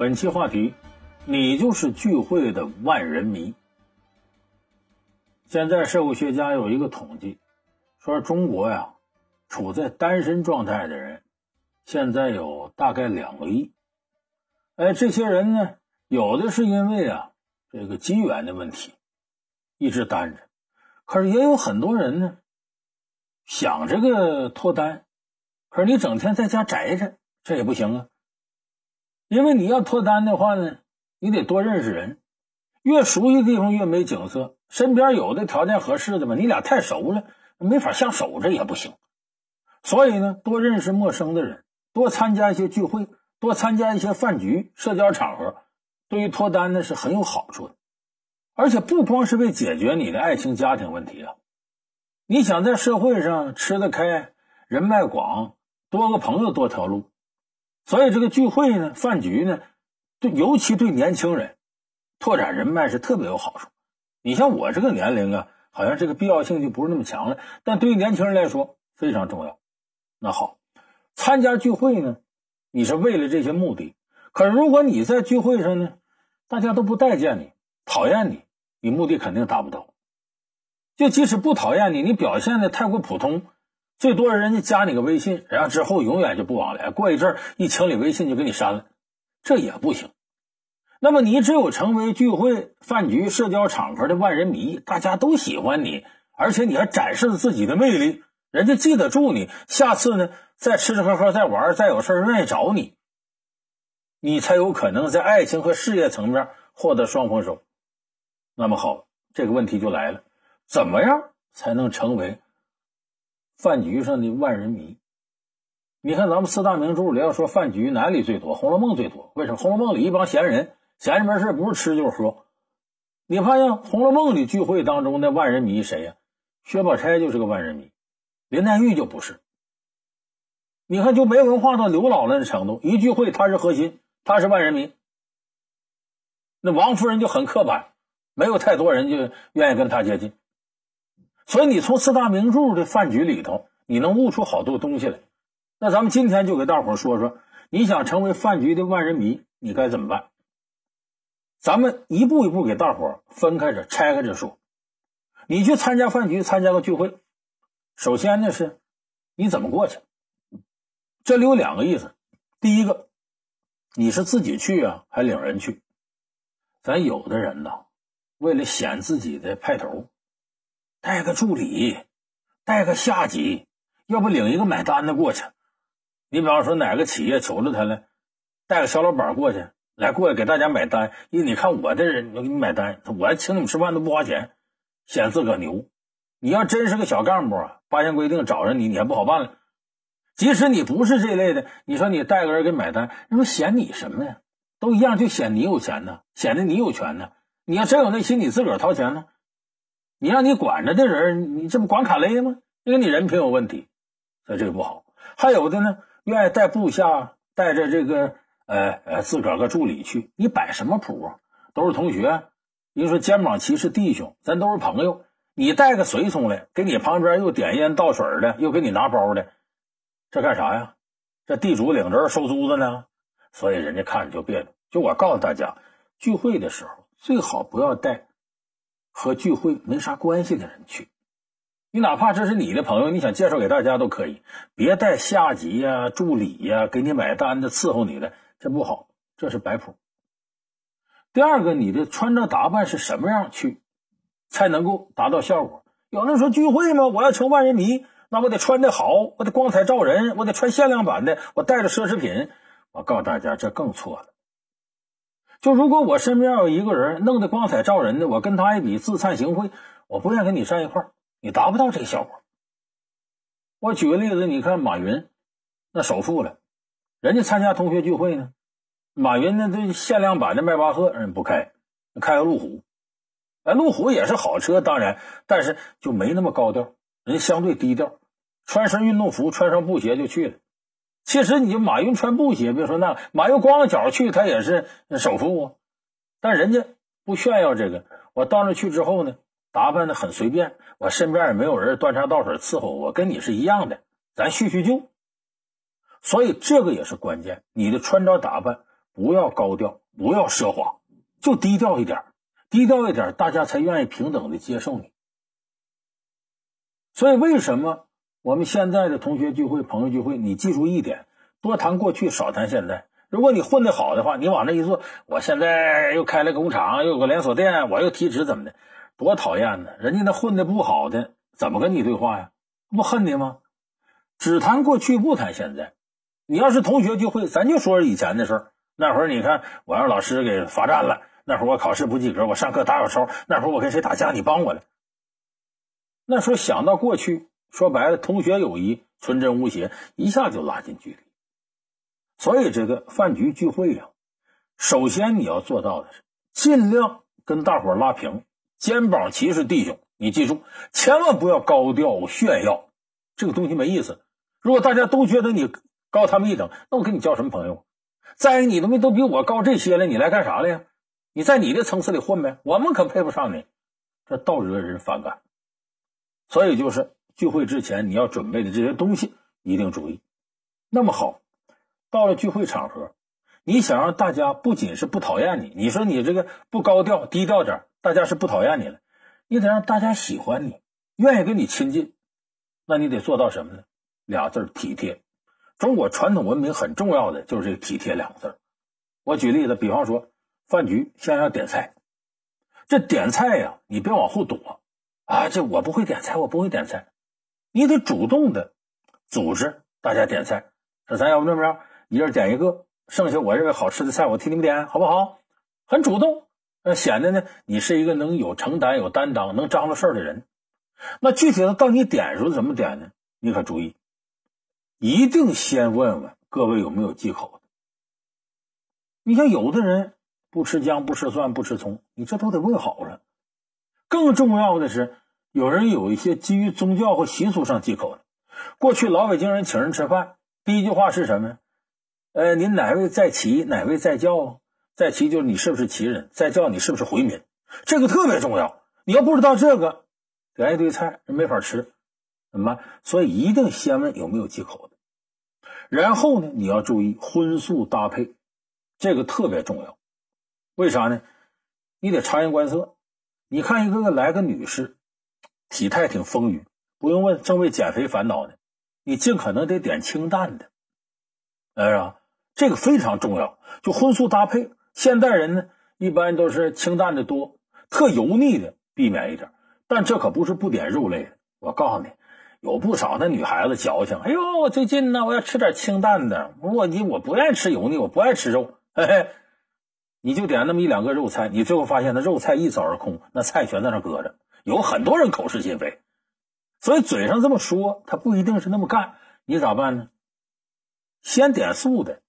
本期话题：你就是聚会的万人迷。现在社会学家有一个统计，说中国呀，处在单身状态的人，现在有大概两个亿。哎，这些人呢，有的是因为啊这个机缘的问题，一直单着；可是也有很多人呢，想这个脱单，可是你整天在家宅着，这也不行啊。因为你要脱单的话呢，你得多认识人，越熟悉地方越没景色。身边有的条件合适的嘛，你俩太熟了，没法相守着也不行。所以呢，多认识陌生的人，多参加一些聚会，多参加一些饭局、社交场合，对于脱单呢是很有好处的。而且不光是为解决你的爱情、家庭问题啊，你想在社会上吃得开、人脉广，多个朋友多条路。所以这个聚会呢，饭局呢，对尤其对年轻人拓展人脉是特别有好处。你像我这个年龄啊，好像这个必要性就不是那么强了，但对于年轻人来说非常重要。那好，参加聚会呢，你是为了这些目的。可是如果你在聚会上呢，大家都不待见你，讨厌你，你目的肯定达不到。就即使不讨厌你，你表现的太过普通。最多人家加你个微信，然后之后永远就不往来。过一阵一清理微信就给你删了，这也不行。那么你只有成为聚会、饭局、社交场合的万人迷，大家都喜欢你，而且你还展示了自己的魅力，人家记得住你，下次呢再吃吃喝喝、再玩、再有事愿意找你，你才有可能在爱情和事业层面获得双丰收。那么好，这个问题就来了，怎么样才能成为？饭局上的万人迷，你看咱们四大名著里要说饭局哪里最多？《红楼梦》最多。为什么？《红楼梦》里一帮闲人，闲着没事不是吃就是喝。你发现《红楼梦》里聚会当中的万人迷谁呀？薛宝钗就是个万人迷，林黛玉就不是。你看就没文化到刘姥姥的程度，一聚会她是核心，她是万人迷。那王夫人就很刻板，没有太多人就愿意跟她接近。所以你从四大名著的饭局里头，你能悟出好多东西来。那咱们今天就给大伙说说，你想成为饭局的万人迷，你该怎么办？咱们一步一步给大伙分开着、拆开着说。你去参加饭局、参加个聚会，首先呢是你怎么过去？这里有两个意思。第一个，你是自己去啊，还领人去？咱有的人呢，为了显自己的派头。带个助理，带个下级，要不领一个买单的过去。你比方说哪个企业求着他了，带个小老板过去，来过来给大家买单。因为你看我的人，我给你买单，我还请你们吃饭都不花钱，显自个牛。你要真是个小干部啊，八项规定找着你，你还不好办了。即使你不是这类的，你说你带个人给买单，那不显你什么呀？都一样，就显你有钱呢，显得你有权呢。你要真有那心，你自个儿掏钱呢。你让你管着的人，你这不管卡雷吗？因为你人品有问题，所以这个不好。还有的呢，愿意带部下，带着这个呃呃自个儿个助理去，你摆什么谱啊？都是同学，你说肩膀齐是弟兄，咱都是朋友。你带个随从来，给你旁边又点烟倒水的，又给你拿包的，这干啥呀？这地主领着收租子呢，所以人家看着就别扭。就我告诉大家，聚会的时候最好不要带。和聚会没啥关系的人去，你哪怕这是你的朋友，你想介绍给大家都可以，别带下级呀、助理呀给你买单的伺候你的，这不好，这是摆谱。第二个，你的穿着打扮是什么样去，才能够达到效果？有人说聚会吗？我要成万人迷，那我得穿的好，我得光彩照人，我得穿限量版的，我带着奢侈品。我告诉大家，这更错了。就如果我身边有一个人弄得光彩照人的，我跟他一比自惭形秽，我不愿跟你站一块，你达不到这个效果。我举个例子，你看马云，那首富了，人家参加同学聚会呢，马云那这限量版的迈巴赫人不开，开个路虎，哎，路虎也是好车，当然，但是就没那么高调，人相对低调，穿身运动服，穿上布鞋就去了。其实，你就马云穿布鞋，别说那马云光着脚去，他也是首富啊。但人家不炫耀这个。我到那去之后呢，打扮的很随便，我身边也没有人端茶倒水伺候我，跟你是一样的，咱叙叙旧。所以这个也是关键，你的穿着打扮不要高调，不要奢华，就低调一点，低调一点，大家才愿意平等的接受你。所以，为什么我们现在的同学聚会、朋友聚会，你记住一点：多谈过去，少谈现在。如果你混得好的话，你往那一坐，我现在又开了工厂，又有个连锁店，我又提职，怎么的？多讨厌呢！人家那混的不好的，怎么跟你对话呀？不恨你吗？只谈过去，不谈现在。你要是同学聚会，咱就说以前的事儿。那会儿你看，我让老师给罚站了；那会儿我考试不及格，我上课打小抄；那会儿我跟谁打架，你帮我了。那时候想到过去，说白了，同学友谊纯真无邪，一下就拉近距离。所以，这个饭局聚会呀，首先你要做到的是尽量跟大伙拉平，肩膀齐是弟兄。你记住，千万不要高调炫耀，这个东西没意思。如果大家都觉得你高他们一等，那我跟你交什么朋友？再一个，你他妈都比我高这些了，你来干啥了呀？你在你的层次里混呗，我们可配不上你，这倒惹人反感。所以，就是聚会之前你要准备的这些东西一定注意。那么好。到了聚会场合，你想让大家不仅是不讨厌你，你说你这个不高调低调点，大家是不讨厌你了，你得让大家喜欢你，愿意跟你亲近，那你得做到什么呢？俩字体贴。中国传统文明很重要的就是这体贴两个字。我举例子，比方说饭局先要点菜，这点菜呀，你别往后躲啊！这我不会点菜，我不会点菜，你得主动的组织大家点菜。这咱要不这么着？一人点一个，剩下我认为好吃的菜我替你们点，好不好？很主动，呃，显得呢你是一个能有承担、有担当、能张罗事儿的人。那具体的到你点时候怎么点呢？你可注意，一定先问问各位有没有忌口的。你像有的人不吃姜、不吃蒜、不吃葱，你这都得问好了。更重要的是，有人有一些基于宗教或习俗上忌口的。过去老北京人请人吃饭，第一句话是什么呀？呃，您哪位在旗？哪位在教？在旗就是你是不是旗人？在教你是不是回民？这个特别重要。你要不知道这个，点一堆菜没法吃，怎么办？所以一定先问有没有忌口的。然后呢，你要注意荤素搭配，这个特别重要。为啥呢？你得察言观色。你看一个个来个女士，体态挺丰腴，不用问，正为减肥烦恼呢。你尽可能得点清淡的，哎呀。这个非常重要，就荤素搭配。现代人呢，一般都是清淡的多，特油腻的避免一点。但这可不是不点肉类的。我告诉你，有不少那女孩子矫情。哎呦，最近呢，我要吃点清淡的。我你我不爱吃油腻，我不爱吃肉。嘿嘿，你就点那么一两个肉菜，你最后发现那肉菜一扫而空，那菜全在那搁着。有很多人口是心非，所以嘴上这么说，他不一定是那么干。你咋办呢？先点素的。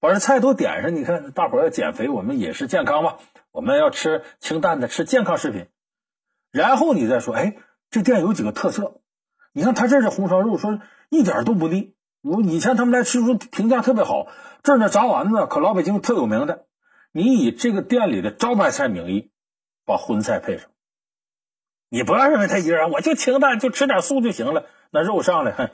把这菜都点上，你看大伙要减肥，我们饮食健康嘛，我们要吃清淡的，吃健康食品。然后你再说，哎，这店有几个特色？你看他这是红烧肉，说一点都不腻。我以前他们来吃说评价特别好。这儿呢炸丸子，可老北京特有名的。你以这个店里的招牌菜名义，把荤菜配上。你不要认为他一个人，我就清淡，就吃点素就行了。那肉上来，哼。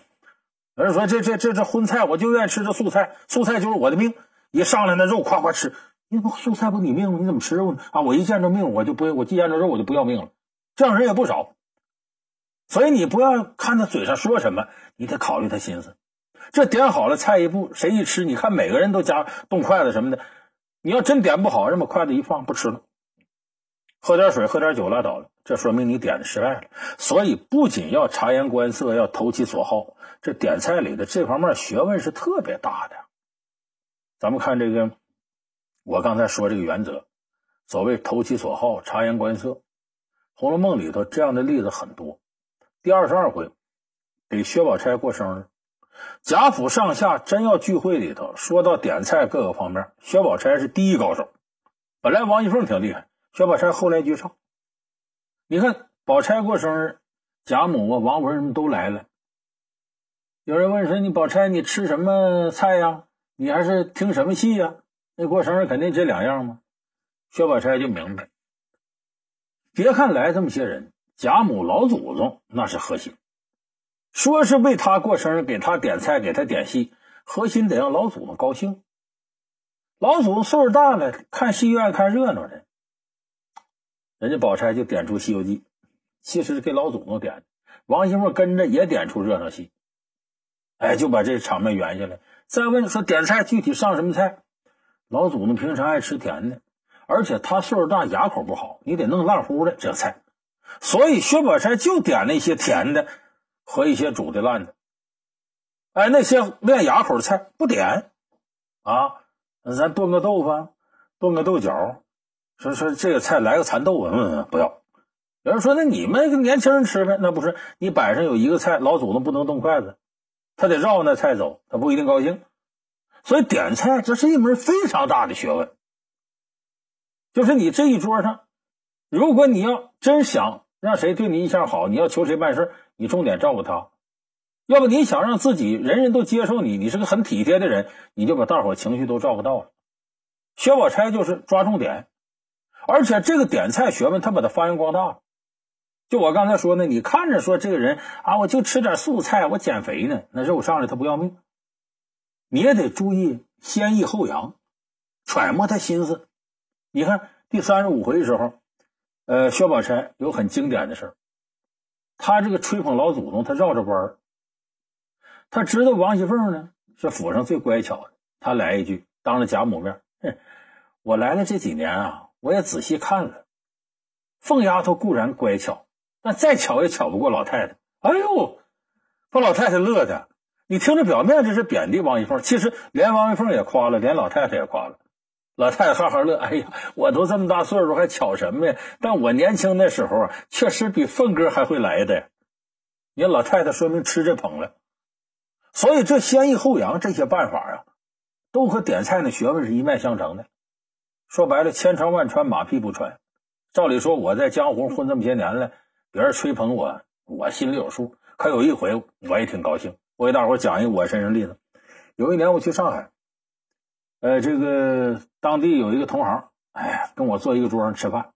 有人说这这这这荤菜，我就愿意吃这素菜，素菜就是我的命。一上来那肉夸夸吃，你不素菜不你命吗？你怎么吃肉呢？啊，我一见着命我就不，我一见着肉我就不要命了。这样人也不少，所以你不要看他嘴上说什么，你得考虑他心思。这点好了菜一步，谁一吃，你看每个人都夹动筷子什么的。你要真点不好，人把筷子一放不吃了，喝点水喝点酒拉倒了，这说明你点的失败了。所以不仅要察言观色，要投其所好。这点菜里的这方面学问是特别大的。咱们看这个，我刚才说这个原则，所谓投其所好，察言观色，《红楼梦》里头这样的例子很多。第二十二回给薛宝钗过生日，贾府上下真要聚会里头，说到点菜各个方面，薛宝钗是第一高手。本来王熙凤挺厉害，薛宝钗后来居上。你看宝钗过生日，贾母啊、王夫人都来了。有人问说：“你宝钗，你吃什么菜呀？你还是听什么戏呀？那过生日肯定这两样吗？”薛宝钗就明白。别看来这么些人，贾母老祖宗那是核心。说是为他过生日，给他点菜，给他点戏，核心得让老祖宗高兴。老祖宗岁数大了，看戏院看热闹的，人家宝钗就点出《西游记》，其实给老祖宗点。王熙凤跟着也点出热闹戏，哎，就把这场面圆下来。再问说点菜具体上什么菜？老祖宗平常爱吃甜的，而且他岁数大，牙口不好，你得弄烂乎的这菜。所以薛宝钗就点那些甜的和一些煮的烂的。哎，那些练牙口的菜不点啊？咱炖个豆腐，炖个豆角，说说这个菜来个蚕豆嗯，不要。有人说：“那你们年轻人吃呗？那不是你摆上有一个菜，老祖宗不能动筷子，他得绕那菜走，他不一定高兴。所以点菜这是一门非常大的学问。就是你这一桌上，如果你要真想让谁对你印象好，你要求谁办事你重点照顾他；要不你想让自己人人都接受你，你是个很体贴的人，你就把大伙情绪都照顾到了。薛宝钗就是抓重点，而且这个点菜学问，他把它发扬光大了。”就我刚才说呢，你看着说这个人啊，我就吃点素菜，我减肥呢，那肉上来他不要命。你也得注意先抑后扬，揣摩他心思。你看第三十五回的时候，呃，薛宝钗有很经典的事儿，他这个吹捧老祖宗，他绕着弯儿。他知道王熙凤呢是府上最乖巧的，他来一句，当着贾母面，哼，我来了这几年啊，我也仔细看了，凤丫头固然乖巧。但再巧也巧不过老太太。哎呦，把老太太乐的。你听着，表面这是贬低王一凤，其实连王一凤也夸了，连老太太也夸了。老太太哈哈乐。哎呀，我都这么大岁数，还巧什么呀？但我年轻那时候啊，确实比凤哥还会来的。你看老太太说明吃这捧了。所以这先抑后扬这些办法啊，都和点菜的学问是一脉相承的。说白了，千穿万穿，马屁不穿。照理说，我在江湖混这么些年了。别人吹捧我，我心里有数。可有一回，我也挺高兴。我给大伙讲一个我身上例子。有一年我去上海，呃，这个当地有一个同行，哎，跟我坐一个桌上吃饭。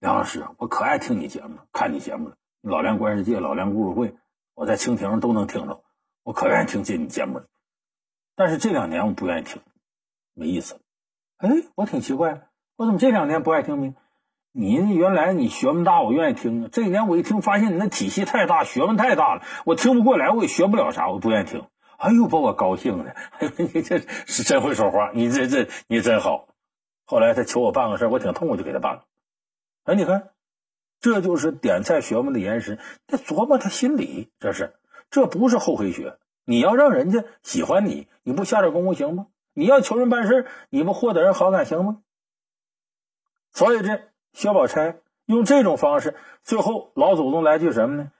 梁老师，我可爱听你节目了，看你节目了，《老梁观世界》《老梁故事会》，我在蜻蜓都能听着，我可愿意听进你节目了。但是这两年我不愿意听，没意思。哎，我挺奇怪，我怎么这两年不爱听呢？你原来你学问大，我愿意听。这几年我一听，发现你那体系太大，学问太大了，我听不过来，我也学不了啥，我不愿意听。哎呦，把我高兴的！你这是真会说话，你这这你真好。后来他求我办个事我挺痛快就给他办了。哎，你看，这就是点菜学问的延伸，得琢磨他心理，这是这不是厚黑学。你要让人家喜欢你，你不下点功夫行吗？你要求人办事你不获得人好感行吗？所以这。薛宝钗用这种方式，最后老祖宗来句什么呢？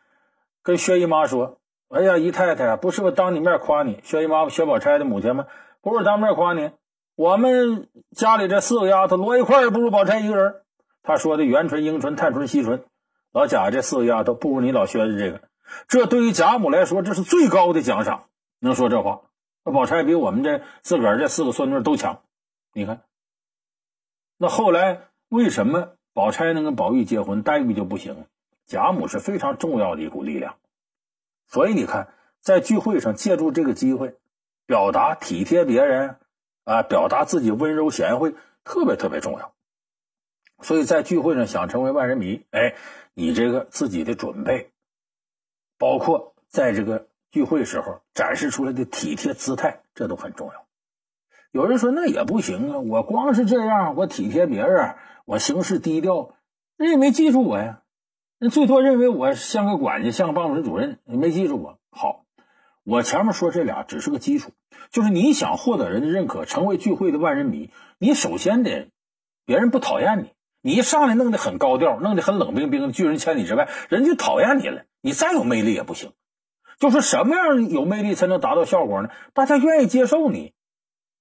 跟薛姨妈说：“哎呀，姨太太，不是我当你面夸你，薛姨妈薛宝钗的母亲吗？不是当面夸你，我们家里这四个丫头摞一块也不如宝钗一个人。他说的元春、迎春、探春、惜春，老贾这四个丫头不如你老薛的这个。这对于贾母来说，这是最高的奖赏。能说这话，宝钗比我们这自个儿这四个孙女都强。你看，那后来为什么？”宝钗能跟宝玉结婚，黛玉就不行。贾母是非常重要的一股力量，所以你看，在聚会上借助这个机会，表达体贴别人，啊，表达自己温柔贤惠，特别特别重要。所以在聚会上想成为万人迷，哎，你这个自己的准备，包括在这个聚会时候展示出来的体贴姿态，这都很重要。有人说那也不行啊，我光是这样，我体贴别人。我行事低调，人也没记住我呀。人最多认为我像个管家，像个办公室主任，也没记住我。好，我前面说这俩只是个基础，就是你想获得人的认可，成为聚会的万人迷，你首先得别人不讨厌你。你一上来弄得很高调，弄得很冷冰冰，拒人千里之外，人就讨厌你了。你再有魅力也不行。就说什么样有魅力才能达到效果呢？大家愿意接受你。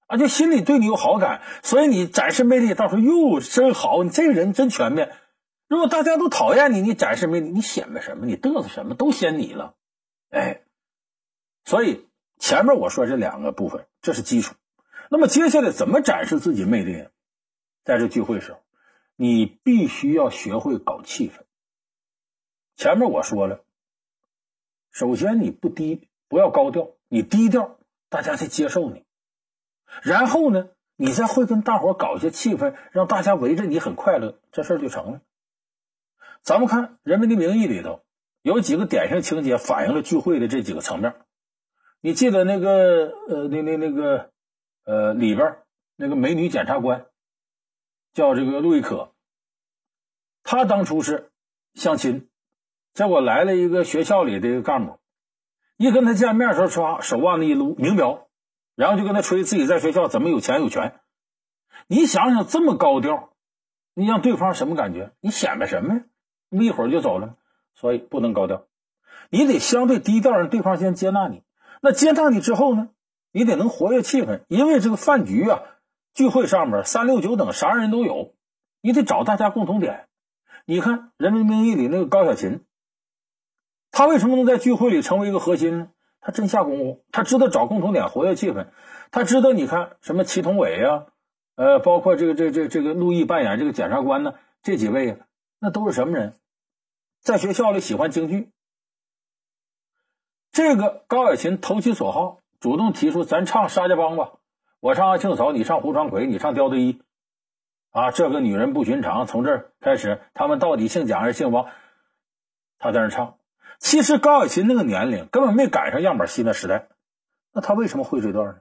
啊，就心里对你有好感，所以你展示魅力，到时候哟，真好，你这个人真全面。如果大家都讨厌你，你展示魅力，你显摆什么？你嘚瑟什么？都嫌你了，哎。所以前面我说这两个部分，这是基础。那么接下来怎么展示自己魅力？在这聚会时候，你必须要学会搞气氛。前面我说了，首先你不低，不要高调，你低调，大家才接受你。然后呢，你再会跟大伙搞一些气氛，让大家围着你很快乐，这事儿就成了。咱们看《人民的名义》里头有几个典型情节，反映了聚会的这几个层面。你记得那个呃，那那那个呃里边那个美女检察官叫这个陆亦可，他当初是相亲，结果来了一个学校里的一个干部，一跟他见面时候，唰手腕子一撸，明标，然后就跟他吹自己在学校怎么有钱有权。你想想这么高调，你让对方什么感觉？你显摆什么呀？不一会儿就走了，所以不能高调，你得相对低调，让对方先接纳你。那接纳你之后呢？你得能活跃气氛，因为这个饭局啊、聚会上面三六九等啥人都有，你得找大家共同点。你看《人民名义》里那个高小琴，他为什么能在聚会里成为一个核心呢？他真下功夫，他知道找共同点，活跃气氛。他知道，你看什么祁同伟呀，呃，包括这个这这这个陆毅扮演这个检察官呢，这几位，那都是什么人？在学校里喜欢京剧。这个高小琴投其所好，主动提出咱唱沙家浜吧，我唱阿庆嫂，你唱胡传魁，你唱刁德一，啊，这个女人不寻常。从这儿开始，他们到底姓蒋还是姓王？他在那唱。其实高小琴那个年龄根本没赶上样板戏那时代，那他为什么会这段呢？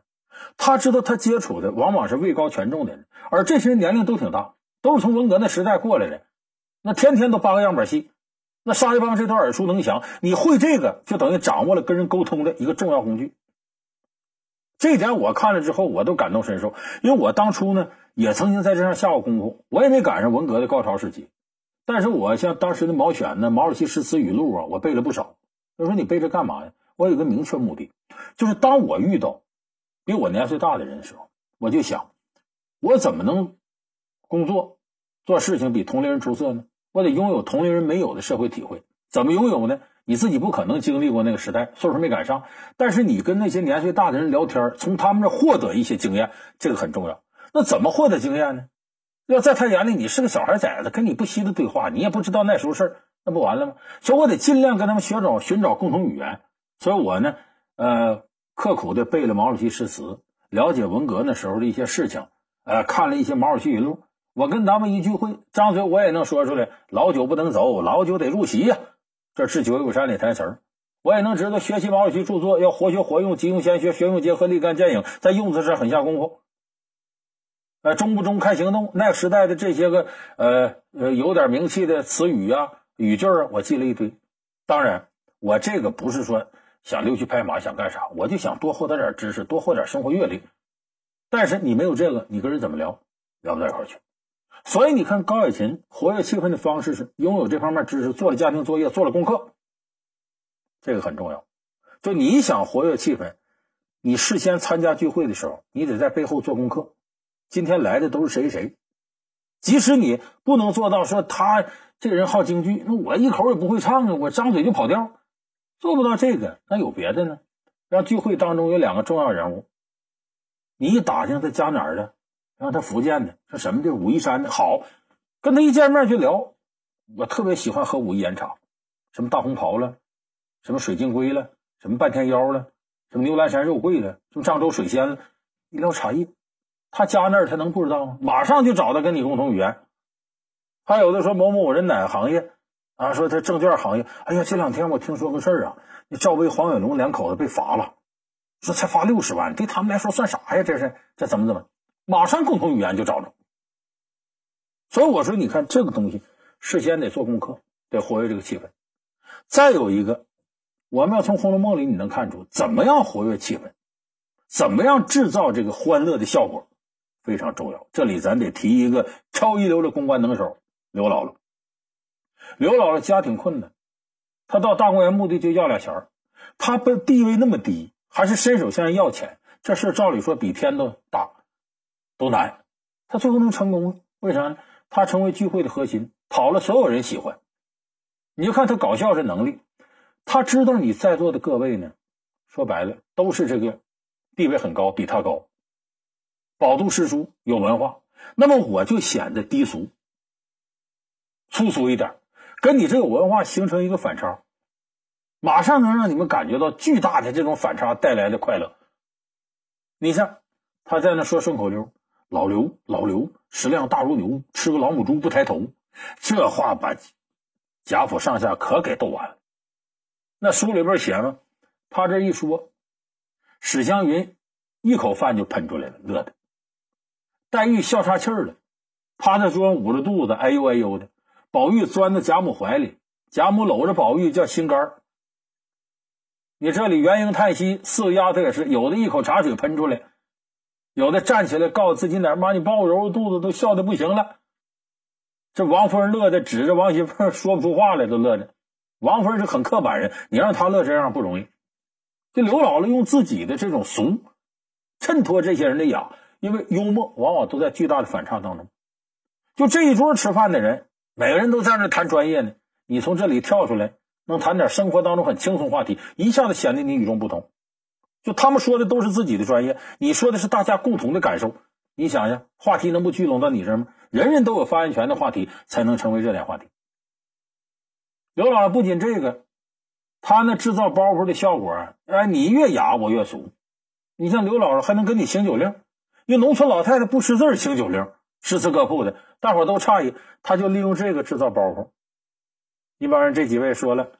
他知道他接触的往往是位高权重的人，而这些人年龄都挺大，都是从文革那时代过来的，那天天都扒个样板戏。那沙家浜这段耳熟能详，你会这个就等于掌握了跟人沟通的一个重要工具。这点我看了之后，我都感同身受，因为我当初呢也曾经在这上下过功夫，我也没赶上文革的高潮时期，但是我像当时的毛选呢、毛主席诗词语录啊，我背了不少。他说你背这干嘛呀？我有个明确目的，就是当我遇到比我年岁大的人的时候，我就想，我怎么能工作做事情比同龄人出色呢？我得拥有同龄人没有的社会体会，怎么拥有呢？你自己不可能经历过那个时代，岁数没赶上。但是你跟那些年岁大的人聊天，从他们那获得一些经验，这个很重要。那怎么获得经验呢？要在他眼里你是个小孩崽子，跟你不惜的对话，你也不知道那时候事儿，那不完了吗？所以我得尽量跟他们学找寻找共同语言。所以我呢，呃，刻苦的背了毛主席诗词，了解文革那时候的一些事情，呃，看了一些毛主席语录。我跟他们一聚会，张嘴我也能说出来。老酒不能走，老酒得入席呀。这是九九山里台词儿，我也能知道学习毛主席著作要活学活用，急用先学，学用结合，立竿见影，在用字上很下功夫。呃，中不中看行动，那个时代的这些个呃呃有点名气的词语啊、语句啊，我记了一堆。当然，我这个不是说想溜须拍马，想干啥，我就想多获得点知识，多获点生活阅历。但是你没有这个，你跟人怎么聊？聊不到一块去。所以你看，高小琴活跃气氛的方式是拥有这方面知识，做了家庭作业，做了功课，这个很重要。就你想活跃气氛，你事先参加聚会的时候，你得在背后做功课。今天来的都是谁谁，即使你不能做到说他这个人好京剧，那我一口也不会唱啊，我张嘴就跑调，做不到这个，那有别的呢？让聚会当中有两个重要人物，你一打听他家哪儿的？让他福建的，说什么的武夷山的好，跟他一见面就聊。我特别喜欢喝武夷岩茶，什么大红袍了，什么水晶龟了，什么半天妖了，什么牛栏山肉桂了，什么漳州水仙了，一聊茶叶，他家那儿他能不知道吗？马上就找到跟你共同语言。还有的说某某人哪个行业啊？说他证券行业。哎呀，这两天我听说个事儿啊，那赵薇、黄伟龙两口子被罚了，说才罚六十万，对他们来说算啥呀？这是这怎么怎么？马上共同语言就找着，所以我说，你看这个东西，事先得做功课，得活跃这个气氛。再有一个，我们要从《红楼梦》里你能看出怎么样活跃气氛，怎么样制造这个欢乐的效果，非常重要。这里咱得提一个超一流的公关能手刘姥姥。刘姥姥家庭困难，她到大观园目的就要俩钱儿，她不地位那么低，还是伸手向人要钱，这事照理说比天都大。都难，他最后能成功？为啥呢？他成为聚会的核心，讨了所有人喜欢。你就看他搞笑这能力，他知道你在座的各位呢，说白了都是这个地位很高，比他高，饱读诗书，有文化。那么我就显得低俗、粗俗一点，跟你这个文化形成一个反差，马上能让你们感觉到巨大的这种反差带来的快乐。你像他在那说顺口溜。老刘，老刘，食量大如牛，吃个老母猪不抬头。这话把贾府上下可给逗完了。那书里边写了，他这一说，史湘云一口饭就喷出来了，乐的。黛玉笑岔气儿了，趴在桌上捂着肚子，哎呦哎呦的。宝玉钻到贾母怀里，贾母搂着宝玉叫心肝儿。你这里元婴叹息，四个丫头也是，有的一口茶水喷出来，有的站起来告诉自己奶妈，你帮我揉揉肚子，都笑的不行了。这王夫人乐的指着王熙凤说不出话来，都乐的。王夫人是很刻板人，你让她乐这样不容易。这刘姥姥用自己的这种俗，衬托这些人的雅，因为幽默往往都在巨大的反差当中。就这一桌吃饭的人，每个人都在那谈专业呢，你从这里跳出来。能谈点生活当中很轻松话题，一下子显得你与众不同。就他们说的都是自己的专业，你说的是大家共同的感受。你想想，话题能不聚拢到你这儿吗？人人都有发言权的话题，才能成为热点话题。刘老不仅这个，他那制造包袱的效果，哎，你越雅我越俗。你像刘姥姥还能跟你行酒令，因为农村老太太不识字行酒令，诗词歌赋的，大伙都诧异，他就利用这个制造包袱。一帮人这几位说了，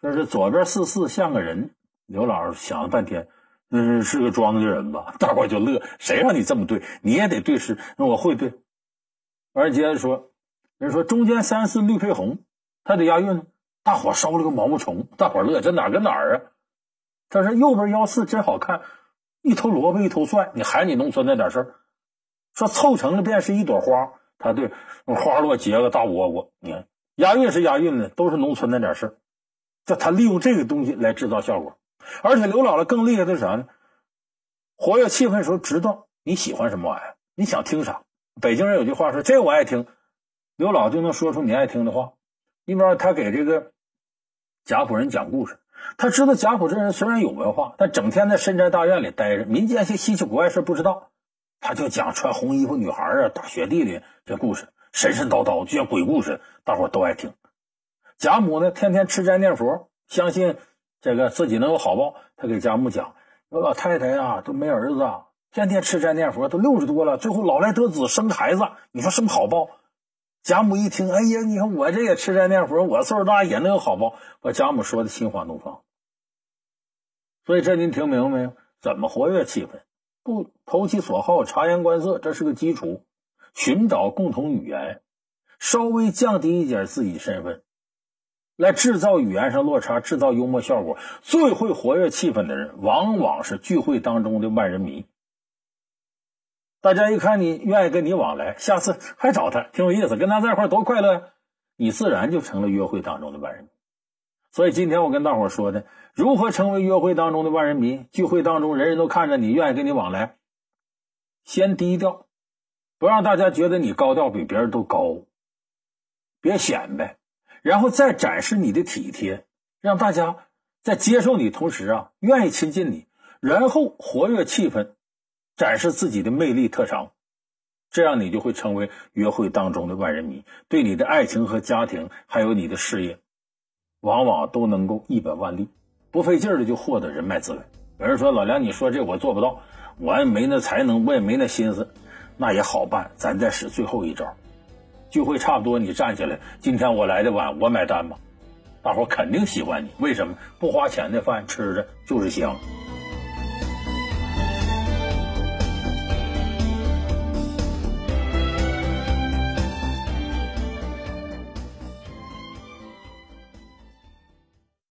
说是左边四四像个人。刘老师想了半天，嗯，是个庄稼人吧？大伙就乐，谁让你这么对？你也得对诗，那我会对。完接着说，人说中间三四绿配红，他得押韵呢。大伙烧了个毛毛虫，大伙乐，这哪跟哪儿啊？他说右边幺四真好看，一头萝卜一头蒜，你还你农村那点事儿？说凑成了便是一朵花，他对花落结个大窝窝，你看。押韵是押韵的，都是农村那点事儿。这他利用这个东西来制造效果，而且刘姥姥更厉害的是啥呢？活跃气氛的时候，知道你喜欢什么玩意儿，你想听啥。北京人有句话说：“这我爱听。”刘姥姥就能说出你爱听的话。一边他给这个贾府人讲故事，他知道贾府这人虽然有文化，但整天在深宅大院里待着，民间些稀奇古怪事不知道。他就讲穿红衣服女孩啊，大雪地里这故事。神神叨叨，就像鬼故事，大伙都爱听。贾母呢，天天吃斋念佛，相信这个自己能有好报。他给贾母讲：“说老太太呀，都没儿子，天天吃斋念佛，都六十多了，最后老来得子，生孩子，你说什么好报？”贾母一听，哎呀，你看我这也吃斋念佛，我岁数大也能有好报，把贾母说的心花怒放。所以这您听明白没有？怎么活跃气氛？不投其所好，察言观色，这是个基础。寻找共同语言，稍微降低一点自己身份，来制造语言上落差，制造幽默效果。最会活跃气氛的人，往往是聚会当中的万人迷。大家一看你愿意跟你往来，下次还找他，挺有意思，跟他在一块多快乐呀！你自然就成了约会当中的万人迷。所以今天我跟大伙说的，如何成为约会当中的万人迷？聚会当中人人都看着你，愿意跟你往来，先低调。不让大家觉得你高调比别人都高，别显摆，然后再展示你的体贴，让大家在接受你同时啊，愿意亲近你，然后活跃气氛，展示自己的魅力特长，这样你就会成为约会当中的万人迷，对你的爱情和家庭，还有你的事业，往往都能够一本万利，不费劲儿的就获得人脉资源。有人说老梁，你说这我做不到，我也没那才能，我也没那心思。那也好办，咱再使最后一招。聚会差不多，你站起来。今天我来的晚，我买单吧。大伙儿肯定喜欢你，为什么？不花钱的饭吃着就是香。